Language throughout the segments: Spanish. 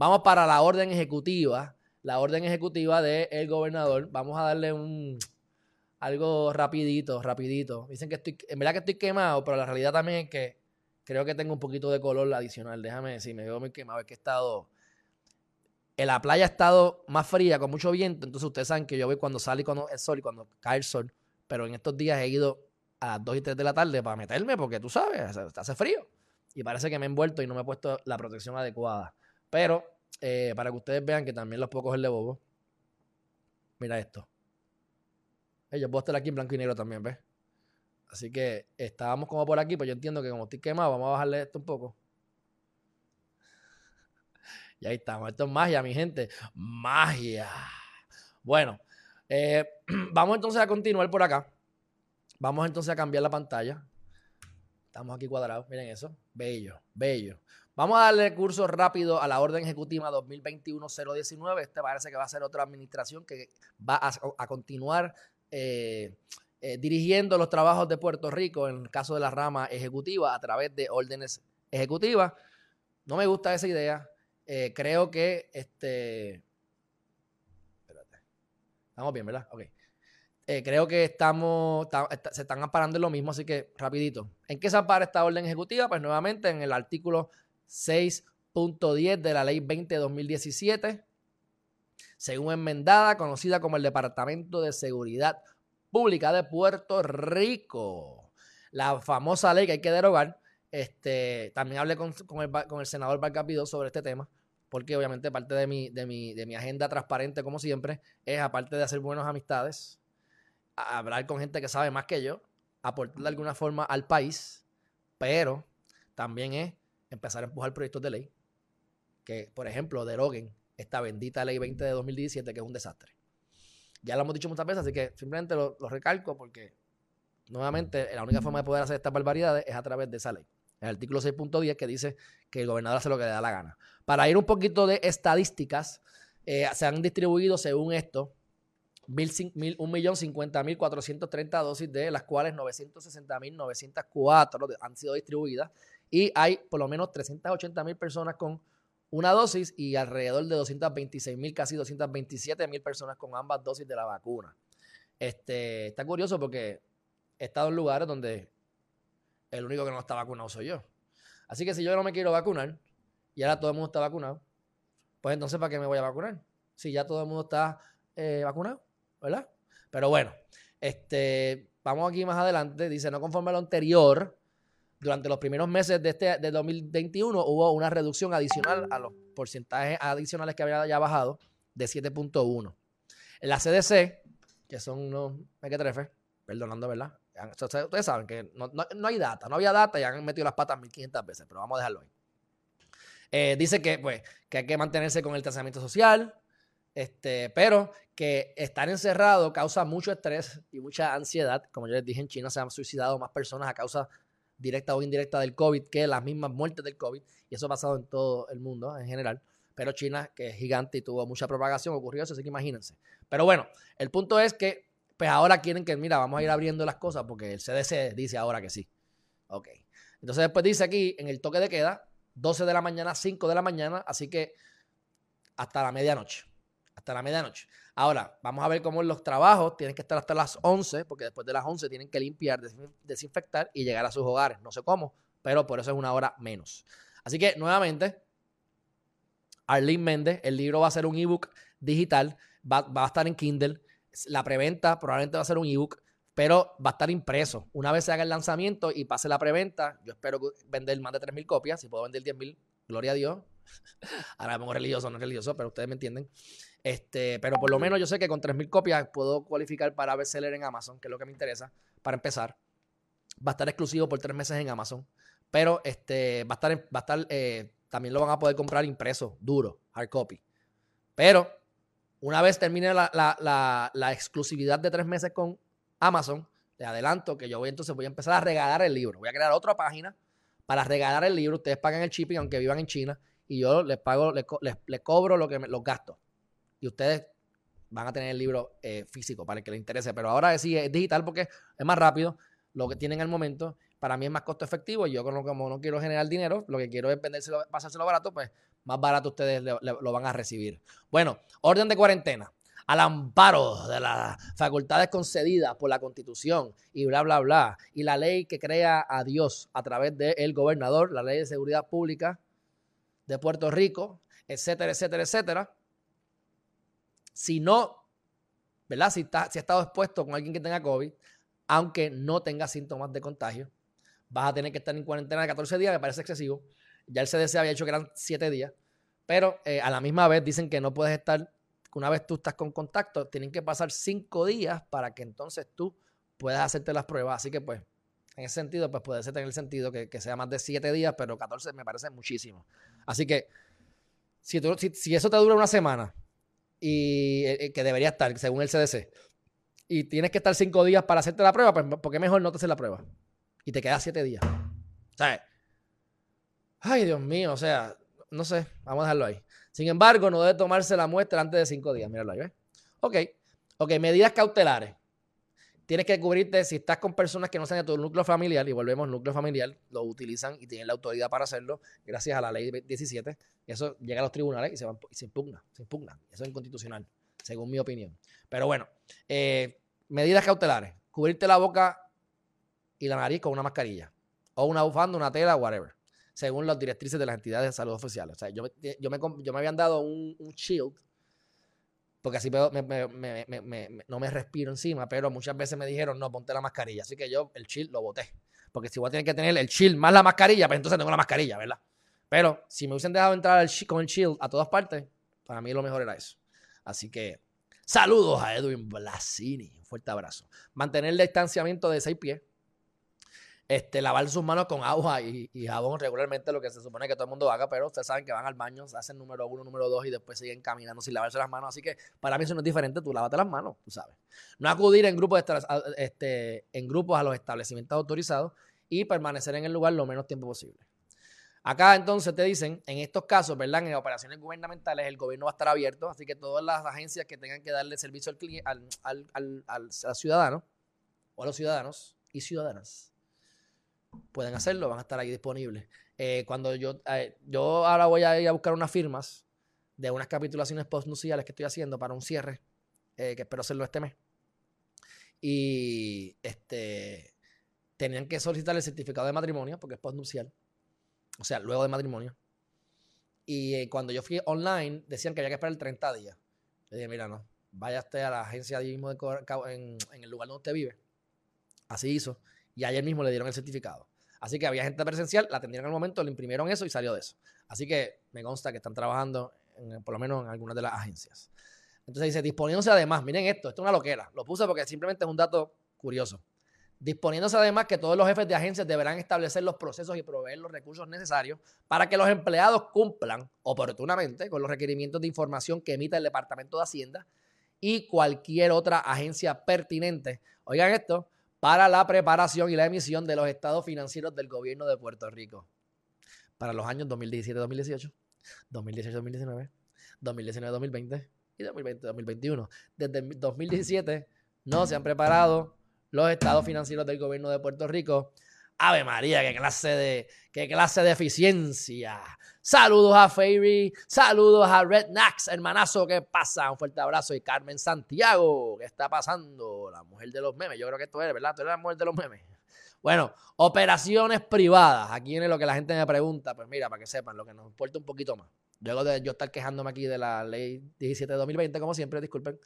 Vamos para la orden ejecutiva. La orden ejecutiva del gobernador. Vamos a darle un algo rapidito, rapidito. Dicen que estoy, en verdad que estoy quemado, pero la realidad también es que creo que tengo un poquito de color adicional. Déjame decir, me veo muy quemado. Es que he estado. En la playa ha estado más fría, con mucho viento. Entonces ustedes saben que yo voy cuando sale cuando el sol y cuando cae el sol. Pero en estos días he ido a las 2 y 3 de la tarde para meterme, porque tú sabes, hace frío. Y parece que me he envuelto y no me he puesto la protección adecuada. Pero, eh, para que ustedes vean que también los puedo coger de bobo. Mira esto. Yo puedo estar aquí en blanco y negro también, ¿ves? Así que estábamos como por aquí, pues yo entiendo que como estoy quemado, vamos a bajarle esto un poco. Y ahí estamos. Esto es magia, mi gente. Magia. Bueno, eh, vamos entonces a continuar por acá. Vamos entonces a cambiar la pantalla. Estamos aquí cuadrados. Miren eso. Bello, bello. Vamos a darle curso rápido a la orden ejecutiva 2021-019. Este parece que va a ser otra administración que va a, continuar eh, eh, dirigiendo los trabajos de Puerto Rico, en el caso de la rama ejecutiva, a través de órdenes ejecutivas. No me gusta esa idea. Eh, creo que este. Espérate. Estamos bien, ¿verdad? Ok. creo que estamos, se están amparando en lo mismo, así que rapidito. ¿En qué se ampara esta orden ejecutiva? Pues nuevamente en el artículo 6.10 de la ley 20 de 2017 según enmendada, conocida como el Departamento de Seguridad Pública de Puerto Rico. La famosa ley que hay que derogar. Este, también hablé con, el, senador Barcapido sobre este tema, porque obviamente parte de mi, de, mi, de mi agenda transparente, como siempre, es aparte de hacer buenas amistades, hablar con gente que sabe más que yo, aportar de alguna forma al país, pero también es empezar a empujar proyectos de ley que, por ejemplo, deroguen esta bendita ley 20 de 2017 que es un desastre. Ya lo hemos dicho muchas veces, así que simplemente lo, recalco porque nuevamente la única forma de poder hacer estas barbaridades es a través de esa ley. El artículo 6.10 que dice que el gobernador hace lo que le da la gana. Para ir un poquito de estadísticas, eh, se han distribuido según esto 1.050.430 dosis, de las cuales 960.904 han sido distribuidas y hay por lo menos 380.000 personas con una dosis y alrededor de 226 mil, casi 227 mil personas con ambas dosis de la vacuna. Este, está curioso porque he estado en lugares donde el único que no está vacunado soy yo. Así que si yo no me quiero vacunar y ahora todo el mundo está vacunado, pues entonces ¿para qué me voy a vacunar? Si ya todo el mundo está eh, vacunado, ¿verdad? Pero bueno, este, vamos aquí más adelante. Dice, no conforme a lo anterior, durante los primeros meses de este de 2021 hubo una reducción adicional a los porcentajes adicionales que había ya bajado de 7.1. En la CDC, que son unos mequetrefes, perdonando, ¿verdad? Ustedes saben que no, hay data, no había data y han metido las patas 1500 veces, pero vamos a dejarlo ahí. Eh, dice que, pues, que hay que mantenerse con el tratamiento social, este, pero que estar encerrado causa mucho estrés y mucha ansiedad. Como yo les dije, en China se han suicidado más personas a causa directa o indirecta del COVID que las mismas muertes del COVID. Y eso ha pasado en todo el mundo en general. Pero China, que es gigante y tuvo mucha propagación, ocurrió eso, así que imagínense. Pero bueno, el punto es que pues ahora quieren que, mira, vamos a ir abriendo las cosas porque el CDC dice ahora que sí. Ok. Entonces después dice aquí, en el toque de queda, 12 de la mañana, 5 de la mañana, así que hasta la medianoche. Hasta la medianoche. Ahora, vamos a ver cómo los trabajos tienen que estar hasta las 11, porque después de las 11 tienen que limpiar, desinfectar y llegar a sus hogares. No sé cómo, pero por eso es una hora menos. Así que, nuevamente, Arlene Méndez, el libro va a ser un ebook digital, va, a estar en Kindle. La preventa probablemente va a ser un ebook, pero va a estar impreso. Una vez se haga el lanzamiento y pase la preventa, yo espero vender más de 3.000 copias. Si puedo vender 10.000, gloria a Dios. Ahora me pongo religioso, no religioso, pero ustedes me entienden. Este, pero por lo menos yo sé que con 3.000 copias puedo cualificar para bestseller en Amazon, que es lo que me interesa, para empezar. Va a estar exclusivo por tres meses en Amazon. Pero este, va a estar, va a estar eh, también lo van a poder comprar impreso, duro, hard copy. Pero una vez termine la, la, exclusividad de tres meses con Amazon, le adelanto que yo voy entonces voy a empezar a regalar el libro. Voy a crear otra página para regalar el libro. Ustedes pagan el shipping aunque vivan en China y yo les pago, les, les, cobro lo que los gastos y ustedes van a tener el libro eh, físico para el que les interese. Pero ahora sí es digital porque es más rápido, lo que tienen al momento, para mí es más costo efectivo. Y yo, como, no quiero generar dinero, lo que quiero es vendérselo, pasárselo barato, pues más barato ustedes lo van a recibir. Bueno, orden de cuarentena al amparo de las facultades concedidas por la Constitución y bla, bla, bla, y la ley que crea a Dios a través del gobernador, la ley de seguridad pública de Puerto Rico, etcétera, etcétera, etcétera. Si no, ¿verdad? Si, está, si ha estado expuesto con alguien que tenga COVID, aunque no tenga síntomas de contagio, vas a tener que estar en cuarentena de 14 días, me parece excesivo. Ya el CDC había hecho que eran 7 días, pero eh, a la misma vez dicen que no puedes estar una vez tú estás con contacto, tienen que pasar cinco días para que entonces tú puedas hacerte las pruebas. Así que, pues, en ese sentido, pues puede ser tener el sentido que, sea más de siete días, pero 14 me parece muchísimo. Así que, si, eso te dura una semana, y eh, eh, que debería estar, según el CDC, y tienes que estar cinco días para hacerte la prueba, pues, ¿por qué mejor no te haces la prueba? Y te quedas siete días. ¿Sabes? Ay, Dios mío, o sea, no sé, vamos a dejarlo ahí. Sin embargo, no debe tomarse la muestra antes de cinco días. Míralo ahí, ¿ves? Ok. Ok, medidas cautelares. Tienes que cubrirte si estás con personas que no sean de tu núcleo familiar, y volvemos, núcleo familiar, lo utilizan y tienen la autoridad para hacerlo, gracias a la ley 17. Y eso llega a los tribunales y se, se impugna, se impugna. Eso es inconstitucional, según mi opinión. Pero bueno, eh, medidas cautelares. Cubrirte la boca y la nariz con una mascarilla. O una bufanda, una tela, whatever según las directrices de las entidades de salud oficiales. O sea, yo, yo, me, yo me habían dado un, shield, porque así no me respiro encima, pero muchas veces me dijeron, no, ponte la mascarilla. Así que yo el shield lo boté. Porque si voy a que tener el shield más la mascarilla, pues entonces tengo la mascarilla, ¿verdad? Pero si me hubiesen dejado entrar con el shield a todas partes, para mí lo mejor era eso. Así que saludos a Edwin Blasini. Un fuerte abrazo. Mantener el distanciamiento de seis pies este, lavar sus manos con agua y, jabón regularmente, lo que se supone que todo el mundo haga, pero ustedes saben que van al baño, hacen número uno, número dos y después siguen caminando sin lavarse las manos. Así que para mí eso no es diferente, tú lávate las manos, tú sabes. No acudir en grupos, este, en grupos a los establecimientos autorizados y permanecer en el lugar lo menos tiempo posible. Acá entonces te dicen, en estos casos, ¿verdad? En operaciones gubernamentales el gobierno va a estar abierto, así que todas las agencias que tengan que darle servicio al, al, al, al ciudadano o a los ciudadanos y ciudadanas pueden hacerlo, van a estar ahí disponibles. Eh, cuando yo, eh, yo ahora voy a ir a buscar unas firmas de unas capitulaciones postnuciales que estoy haciendo para un cierre, eh, que espero hacerlo este mes. Y este tenían que solicitar el certificado de matrimonio, porque es postnucial. O sea, luego de matrimonio. Y cuando yo fui online, decían que había que esperar el 30 días. Le dije, mira, no, vaya usted a la agencia de mismo en, en el lugar donde usted vive. Así hizo y ayer mismo le dieron el certificado. Así que había gente presencial, la atendieron al momento, le imprimieron eso y salió de eso. Así que me consta que están trabajando, por lo menos en algunas de las agencias. Entonces dice, disponiéndose además, miren esto, esto es una loquera. Lo puse porque simplemente es un dato curioso. Disponiéndose además que todos los jefes de agencias deberán establecer los procesos y proveer los recursos necesarios para que los empleados cumplan oportunamente con los requerimientos de información que emita el Departamento de Hacienda y cualquier otra agencia pertinente. Oigan esto, para la preparación y la emisión de los estados financieros del gobierno de Puerto Rico para los años 2017-2018, 2018-2019, 2019-2020 y 2020-2021. Desde 2017 no se han preparado los estados financieros del gobierno de Puerto Rico Ave María, qué clase de, qué clase de eficiencia. Saludos a Fairy, saludos a Red Nax, hermanazo, ¿qué pasa? Un fuerte abrazo. Y Carmen Santiago, ¿qué está pasando? La mujer de los memes, yo creo que tú eres, ¿verdad? Tú eres la mujer de los memes. Bueno, operaciones privadas. Aquí viene lo que la gente me pregunta. Pues mira, para que sepan, lo que nos importa un poquito más. Luego de yo estar quejándome aquí de la ley 17 de 2020, como siempre, disculpen.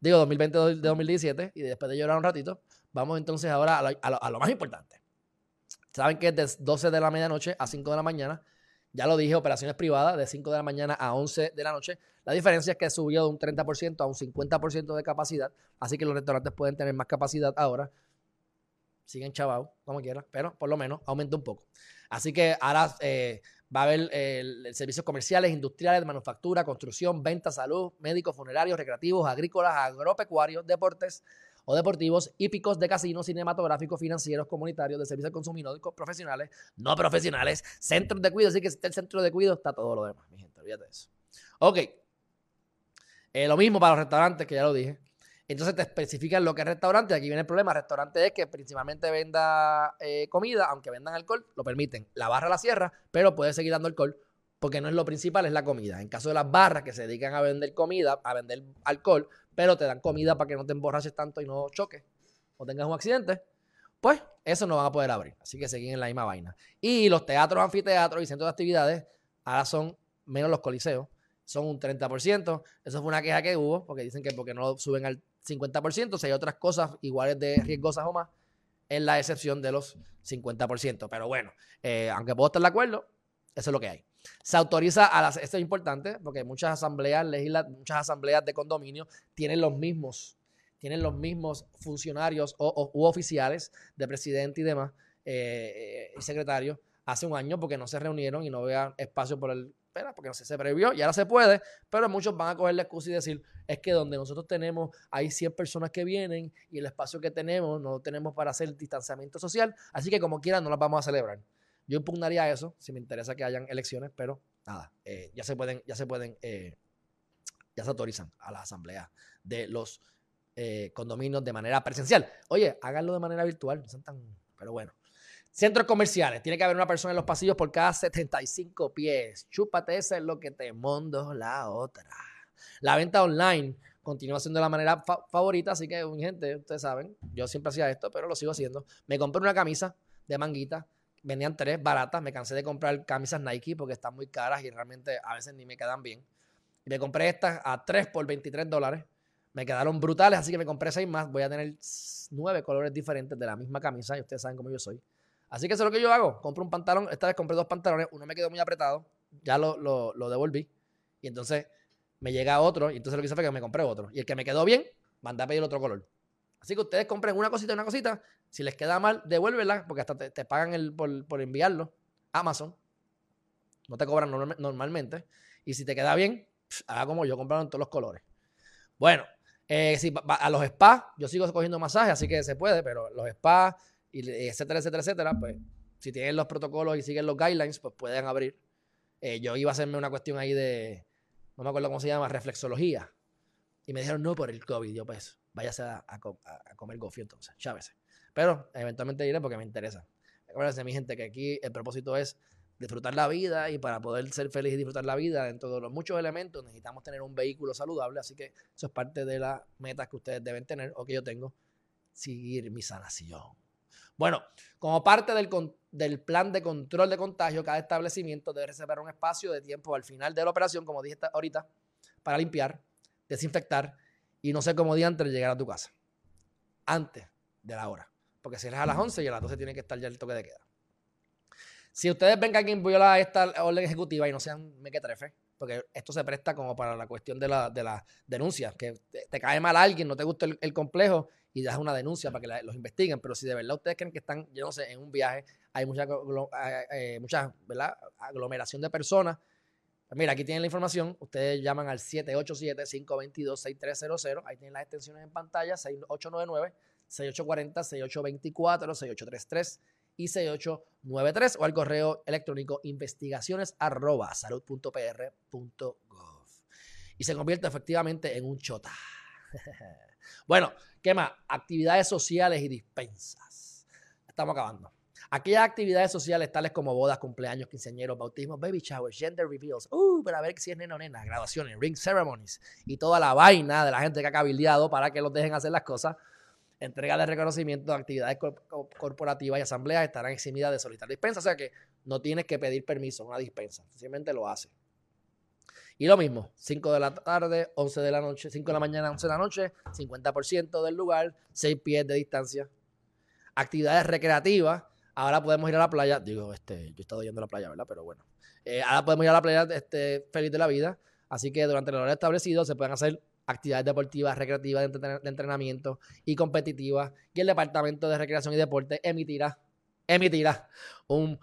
Digo 2020 de 2017 y después de llorar un ratito, vamos entonces ahora a lo más importante. Saben que es de 12 de la medianoche a 5 de la mañana. Ya lo dije, operaciones privadas de 5 de la mañana a 11 de la noche. La diferencia es que subió de un 30% a un 50% de capacidad. Así que los restaurantes pueden tener más capacidad ahora. Siguen chavados, como quiera, pero por lo menos aumenta un poco. Así que ahora eh, va a haber eh, servicios comerciales, industriales, manufactura, construcción, venta, salud, médicos, funerarios, recreativos, agrícolas, agropecuarios, deportes, o deportivos, hípicos de casinos, cinematográficos, financieros, comunitarios, de servicios al consumidor, profesionales, no profesionales, centros de cuidado. Así que si está el centro de cuidado, está todo lo demás, mi gente, olvídate de eso. Ok. Eh, lo mismo para los restaurantes, que ya lo dije. Entonces te especifican lo que es restaurante. Aquí viene el problema. Restaurante es que principalmente venda eh, comida, aunque vendan alcohol, lo permiten. La barra la cierra, pero puede seguir dando alcohol porque no es lo principal, es la comida. En caso de las barras que se dedican a vender comida, a vender alcohol, pero te dan comida para que no te emborraches tanto y no choques o tengas un accidente, pues eso no van a poder abrir. Así que siguen en la misma vaina. Y los teatros, anfiteatros y centros de actividades ahora son menos los coliseos, son un 30%. Eso fue una queja que hubo, porque dicen que porque no suben al 50%, si hay otras cosas iguales de riesgosas o más, es la excepción de los 50%. Pero bueno, eh, aunque puedo estar de acuerdo, eso es lo que hay. Se autoriza a las, esto es importante porque muchas asambleas muchas asambleas de condominio tienen los mismos, tienen los mismos funcionarios o, u oficiales de presidente y demás, eh, y secretario, hace un año porque no se reunieron y no había espacio por el espera, porque no se previó y ahora se puede, pero muchos van a coger la excusa y decir, es que donde nosotros tenemos, hay 100 personas que vienen y el espacio que tenemos no tenemos para hacer distanciamiento social, así que como quieran no las vamos a celebrar. Yo impugnaría eso, si me interesa que hayan elecciones, pero nada, eh, ya se pueden, ya se pueden, eh, ya se autorizan a la asamblea de los eh, condominios de manera presencial. Oye, háganlo de manera virtual, no sean tan, pero bueno. Centros comerciales. Tiene que haber una persona en los pasillos por cada 75 pies. Chúpate, esa es lo que te mondo la otra. La venta online continúa siendo la manera favorita, así que, gente, ustedes saben, yo siempre hacía esto, pero lo sigo haciendo. Me compré una camisa de manguita. Venían tres baratas. Me cansé de comprar camisas Nike porque están muy caras y realmente a veces ni me quedan bien. Y me compré estas a 3 por 23 dólares. Me quedaron brutales, así que me compré seis más. Voy a tener nueve colores diferentes de la misma camisa y ustedes saben cómo yo soy. Así que eso es lo que yo hago. Compro un pantalón. Esta vez compré dos pantalones. Uno me quedó muy apretado. Ya lo, lo, devolví. Y entonces me llega otro. Y entonces lo que hice fue que me compré otro. Y el que me quedó bien, mandé a pedir otro color. Así que ustedes compren una cosita una cosita. Si les queda mal, devuélvela. Porque hasta te, pagan el, por, enviarlo. Amazon. No te cobran normalmente. Y si te queda bien, haga como yo, compraron todos los colores. Bueno, eh, a los spas, yo sigo cogiendo masajes, así que se puede, pero los spas, etcétera, etcétera, etcétera, pues si tienen los protocolos y siguen los guidelines, pues pueden abrir. Eh, yo iba a hacerme una cuestión ahí de, no me acuerdo cómo se llama, reflexología. Y me dijeron, no, por el COVID. Yo, pues, váyase a, comer gofio entonces, chávese. Pero eventualmente iré porque me interesa. Acuérdense, mi gente, que aquí el propósito es disfrutar la vida y para poder ser feliz y disfrutar la vida dentro de los muchos elementos necesitamos tener un vehículo saludable. Así que eso es parte de las metas que ustedes deben tener o que yo tengo. Seguir mi sanación. Bueno, como parte del, plan de control de contagio, cada establecimiento debe reservar un espacio de tiempo al final de la operación, como dije ahorita, para limpiar, desinfectar y no sé cómo día antes de llegar a tu casa. Antes de la hora. Porque si eres a las 11 y a las 12 tiene que estar ya el toque de queda. Si ustedes ven que alguien viola esta orden ejecutiva y no sean mequetrefe, porque esto se presta como para la cuestión de la, de la denuncia, que te, cae mal alguien, no te gusta el complejo y das una denuncia para que los investiguen. Pero si de verdad ustedes creen que están, yo no sé, en un viaje, hay mucha, eh, mucha ¿verdad? aglomeración de personas. Pues mira, aquí tienen la información. Ustedes llaman al 787-522-6300. Ahí tienen las extensiones en pantalla: 6899, 6840, 6824, 6833 y 6893 o al correo electrónico investigaciones salud.pr.gov. Y se convierte efectivamente en un chota. bueno, ¿Qué más? Actividades sociales y dispensas. Estamos acabando. Aquellas actividades sociales tales como bodas, cumpleaños, quinceañeros, bautismos, baby showers, gender reveals, uh, para ver si es nena o nena, graduaciones, ring ceremonies y toda la vaina de la gente que ha cabildeado para que los dejen hacer las cosas, entrega de reconocimiento de actividades corporativas y asambleas estarán eximidas de solicitar dispensa. O sea que no tienes que pedir permiso, una dispensa, simplemente lo hace. Y lo mismo, 5 de la tarde, 11 de la noche, 5 de la mañana, 11 de la noche, 50% del lugar, 6 pies de distancia. Actividades recreativas, ahora podemos ir a la playa, digo, este, yo he estado yendo a la playa, ¿verdad? Pero bueno, eh, ahora podemos ir a la playa este, feliz de la vida, así que durante el horario establecido se pueden hacer actividades deportivas, recreativas, de entrenamiento y competitivas, y el Departamento de Recreación y Deporte emitirá, emitirá un,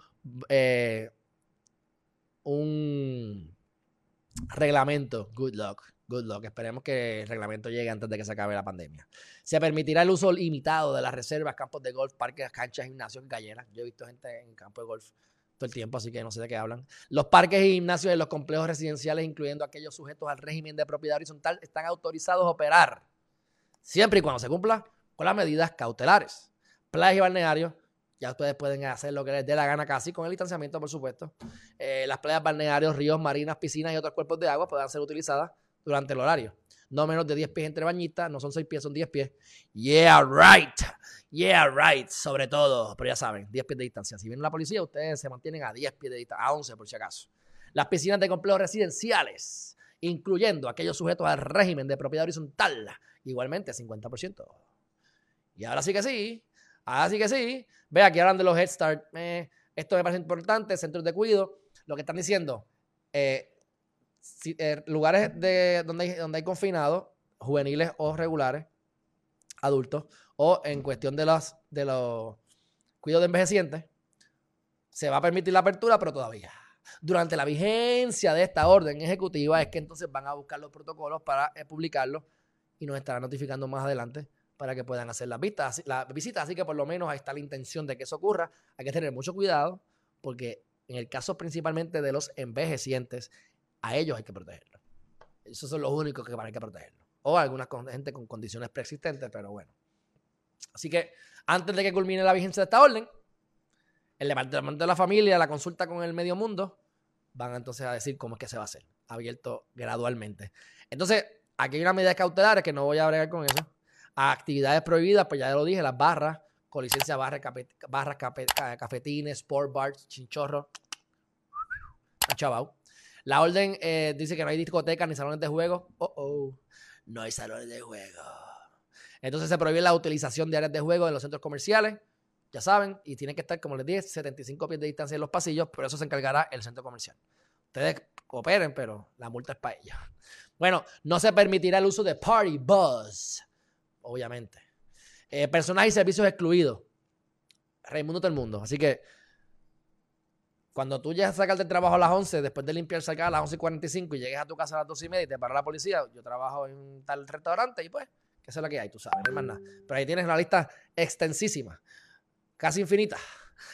eh, un Reglamento, good luck, good luck. Esperemos que el reglamento llegue antes de que se acabe la pandemia. Se permitirá el uso limitado de las reservas, campos de golf, parques, canchas, gimnasios, galleras. Yo he visto gente en campo de golf todo el tiempo, así que no sé de qué hablan. Los parques y gimnasios de los complejos residenciales, incluyendo aquellos sujetos al régimen de propiedad horizontal, están autorizados a operar Siempre y cuando se cumpla con las medidas cautelares. Playas y balnearios, ya ustedes pueden hacer lo que les dé la gana casi, con el distanciamiento, por supuesto. Eh, las playas, balnearios, ríos, marinas, piscinas y otros cuerpos de agua puedan ser utilizadas durante el horario. No menos de 10 pies entre bañistas, no son 6 pies, son 10 pies. Yeah, right. Yeah, right. Sobre todo, pero ya saben, 10 pies de distancia. Si viene la policía, ustedes se mantienen a 10 pies de distancia, a 11 por si acaso. Las piscinas de complejos residenciales, incluyendo aquellos sujetos al régimen de propiedad horizontal, igualmente 50%. Y ahora sí que sí, ahora sí que sí. Ve, aquí hablan de los Head Start. Eh, esto me parece importante, centros de cuidado. Lo que están diciendo, eh, eh, lugares de, donde, hay, donde hay confinados, juveniles o regulares, adultos, o en cuestión de los, de los cuidados de envejecientes, se va a permitir la apertura, pero todavía. Durante la vigencia de esta orden ejecutiva es que entonces van a buscar los protocolos para publicarlos y nos estarán notificando más adelante para que puedan hacer las vistas, las visitas. Así que por lo menos ahí está la intención de que eso ocurra. Hay que tener mucho cuidado porque en el caso principalmente de los envejecientes, a ellos hay que protegerlos. Esos son los únicos que van a que protegerlos. O algunas gente con condiciones preexistentes, pero bueno. Así que antes de que culmine la vigencia de esta orden, el departamento de la familia, la consulta con el medio mundo, van entonces a decir cómo es que se va a hacer, abierto gradualmente. Entonces, aquí hay una medida cautelar que no voy a bregar con eso a actividades prohibidas, pues ya lo dije, las barras, con licencia barra, barras, cafetines, sport bars, chinchorros. Chavao. La orden eh, dice que no hay discotecas ni salones de juego. Oh, oh. No hay salones de juego. Entonces se prohíbe la utilización de áreas de juego en los centros comerciales. Ya saben, y tiene que estar, como les dije, 75 pies de distancia en los pasillos, pero eso se encargará el centro comercial. Ustedes cooperen, pero la multa es para ellos. Bueno, no se permitirá el uso de party bus obviamente. Eh, personajes y servicios excluidos. Raimundo todo el mundo. Así que cuando tú llegas a sacar del trabajo a las 11, después de limpiar, sacar a las 11 y 45 y llegues a tu casa a las 2 y media y te para la policía, yo trabajo en tal restaurante y pues, que es lo que hay, tú sabes, no hay más nada. Pero ahí tienes una lista extensísima, casi infinita.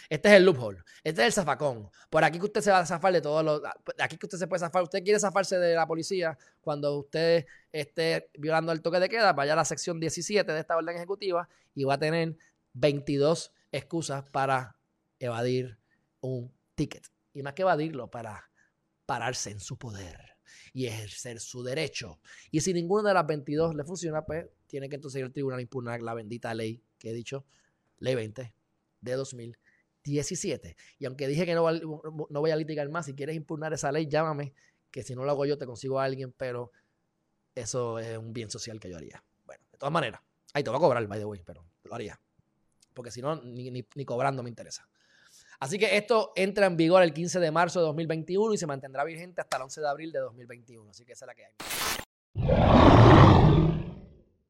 Este es el loophole. Este es el zafacón. Por aquí que usted se va a zafar de todos los. Aquí que usted se puede zafar. Usted quiere zafarse de la policía cuando usted esté violando el toque de queda. Vaya a la sección 17 de esta orden ejecutiva y va a tener 22 excusas para evadir un ticket. Y más que evadirlo, para pararse en su poder y ejercer su derecho. Y si ninguna de las 22 le funciona, pues tiene que entonces ir al tribunal a impugnar la bendita ley que he dicho, ley 20 de 2000 17. Y aunque dije que no, no voy a litigar más, si quieres impugnar esa ley, llámame, que si no lo hago yo te consigo a alguien, pero eso es un bien social que yo haría. Bueno, de todas maneras, ahí te voy a cobrar, by the way, pero lo haría. Porque si no, ni, ni cobrando me interesa. Así que esto entra en vigor el 15 de marzo de 2021 y se mantendrá vigente hasta el 11 de abril de 2021. Así que esa es la que hay.